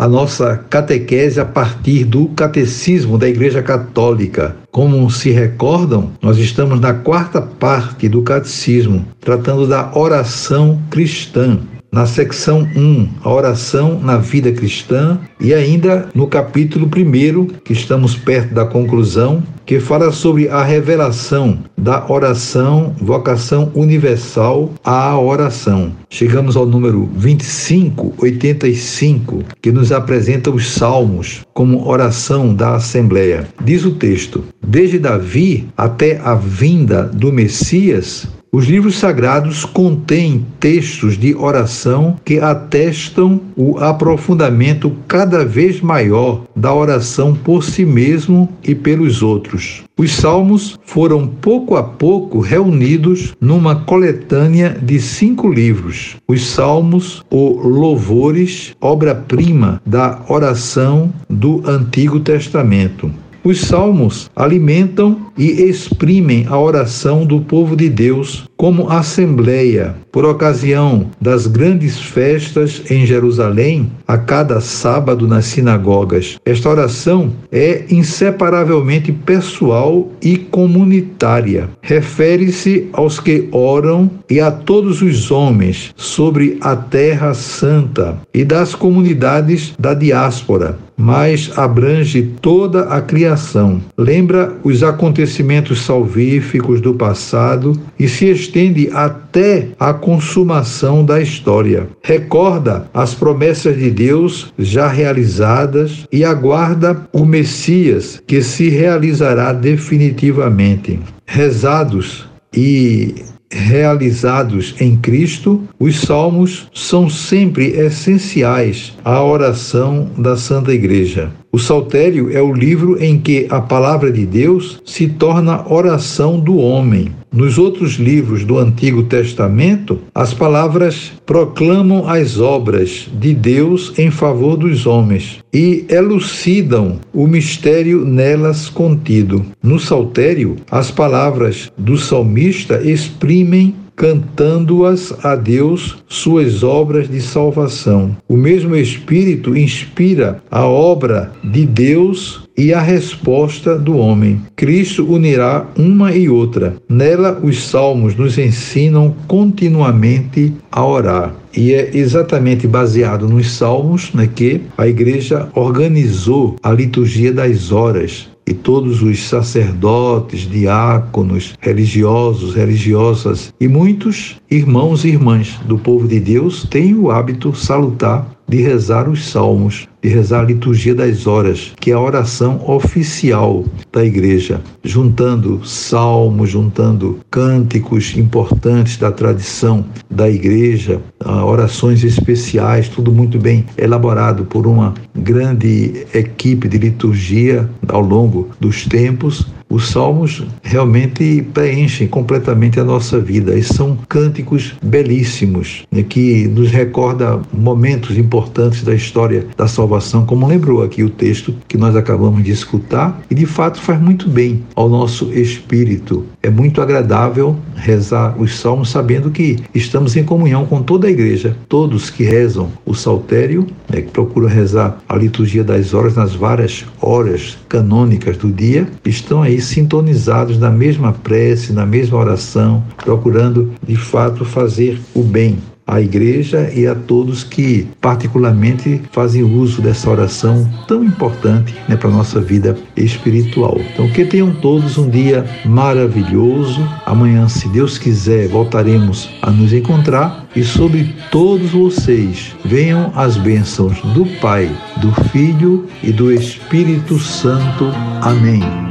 a nossa catequese a partir do Catecismo da Igreja Católica. Como se recordam, nós estamos na quarta parte do Catecismo, tratando da oração cristã na secção 1, a oração na vida cristã, e ainda no capítulo 1, que estamos perto da conclusão, que fala sobre a revelação da oração, vocação universal à oração. Chegamos ao número 2585, que nos apresenta os salmos como oração da Assembleia. Diz o texto: Desde Davi até a vinda do Messias, os livros sagrados contêm textos de oração que atestam o aprofundamento cada vez maior da oração por si mesmo e pelos outros. Os salmos foram pouco a pouco reunidos numa coletânea de cinco livros. Os salmos ou louvores, obra-prima da oração do Antigo Testamento. Os salmos alimentam e exprimem a oração do povo de Deus como assembleia, por ocasião das grandes festas em Jerusalém, a cada sábado nas sinagogas. Esta oração é inseparavelmente pessoal e comunitária. Refere-se aos que oram e a todos os homens sobre a terra santa e das comunidades da diáspora, mas abrange toda a criação. Lembra os acontecimentos salvíficos do passado e se estende até a consumação da história. Recorda as promessas de Deus já realizadas e aguarda o Messias que se realizará definitivamente. Rezados e realizados em Cristo, os salmos são sempre essenciais à oração da Santa Igreja. O Saltério é o livro em que a palavra de Deus se torna oração do homem. Nos outros livros do Antigo Testamento, as palavras proclamam as obras de Deus em favor dos homens e elucidam o mistério nelas contido. No Saltério, as palavras do salmista exprimem cantando-as a Deus suas obras de salvação. O mesmo Espírito inspira a obra de Deus e a resposta do homem. Cristo unirá uma e outra. Nela, os salmos nos ensinam continuamente a orar. E é exatamente baseado nos salmos né, que a igreja organizou a liturgia das horas e todos os sacerdotes, diáconos, religiosos, religiosas e muitos irmãos e irmãs do povo de Deus têm o hábito salutar de rezar os salmos, de rezar a liturgia das horas, que é a oração oficial da igreja, juntando salmos, juntando cânticos importantes da tradição da igreja, orações especiais, tudo muito bem elaborado por uma grande equipe de liturgia ao longo dos tempos os salmos realmente preenchem completamente a nossa vida e são cânticos belíssimos né, que nos recorda momentos importantes da história da salvação, como lembrou aqui o texto que nós acabamos de escutar, e de fato faz muito bem ao nosso espírito. É muito agradável rezar os salmos sabendo que estamos em comunhão com toda a igreja, todos que rezam o saltério, né, que procuram rezar a liturgia das horas nas várias horas canônicas do dia, estão aí sintonizados na mesma prece, na mesma oração, procurando de fato fazer o bem à igreja e a todos que particularmente fazem uso dessa oração tão importante né, para a nossa vida espiritual. Então que tenham todos um dia maravilhoso. Amanhã, se Deus quiser, voltaremos a nos encontrar e sobre todos vocês venham as bênçãos do Pai, do Filho e do Espírito Santo. Amém.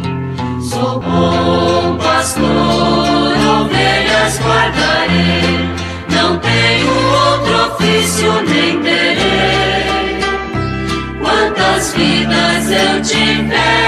Sou bom pastor, ovelhas guardarei, não tenho outro ofício nem terei. Quantas vidas eu tiver, eu